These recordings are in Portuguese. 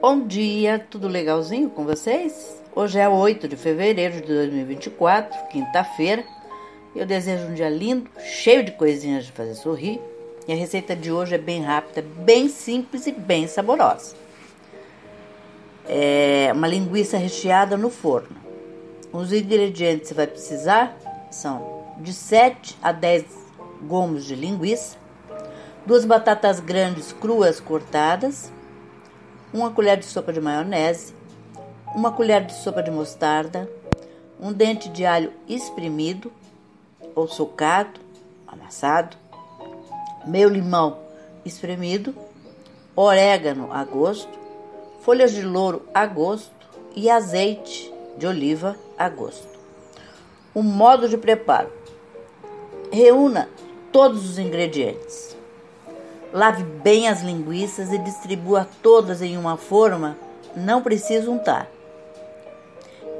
Bom dia, tudo legalzinho com vocês? Hoje é 8 de fevereiro de 2024, quinta-feira. Eu desejo um dia lindo, cheio de coisinhas de fazer sorrir. E a receita de hoje é bem rápida, bem simples e bem saborosa. É uma linguiça recheada no forno. Os ingredientes que você vai precisar são de 7 a 10 gomos de linguiça, duas batatas grandes cruas cortadas, uma colher de sopa de maionese, uma colher de sopa de mostarda, um dente de alho espremido ou socado, amassado, meio limão espremido, orégano a gosto, folhas de louro a gosto e azeite de oliva a gosto. O modo de preparo: reúna todos os ingredientes. Lave bem as linguiças e distribua todas em uma forma, não precisa untar.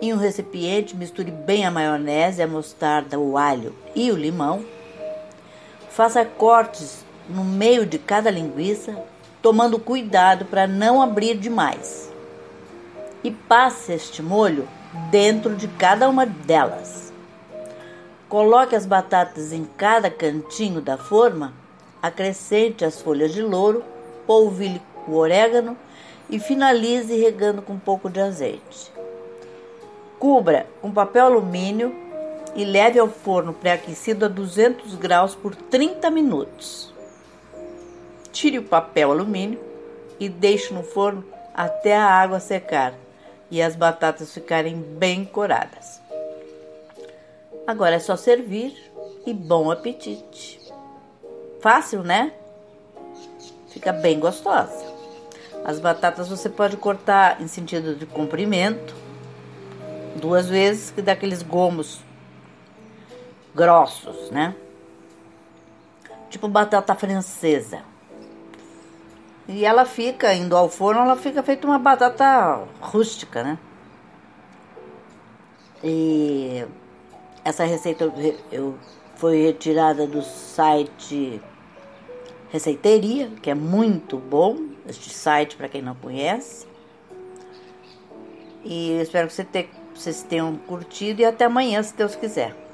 Em um recipiente, misture bem a maionese, a mostarda, o alho e o limão. Faça cortes no meio de cada linguiça, tomando cuidado para não abrir demais. E passe este molho dentro de cada uma delas. Coloque as batatas em cada cantinho da forma Acrescente as folhas de louro, polvilhe o orégano e finalize regando com um pouco de azeite. Cubra com papel alumínio e leve ao forno pré-aquecido a 200 graus por 30 minutos. Tire o papel alumínio e deixe no forno até a água secar e as batatas ficarem bem coradas. Agora é só servir e bom apetite! Fácil, né? Fica bem gostosa. As batatas você pode cortar em sentido de comprimento, duas vezes, que dá aqueles gomos grossos, né? Tipo batata francesa. E ela fica, indo ao forno, ela fica feita uma batata rústica, né? E essa receita eu, eu foi retirada do site Receiteria, que é muito bom, este site para quem não conhece. E espero que vocês tenham curtido e até amanhã, se Deus quiser.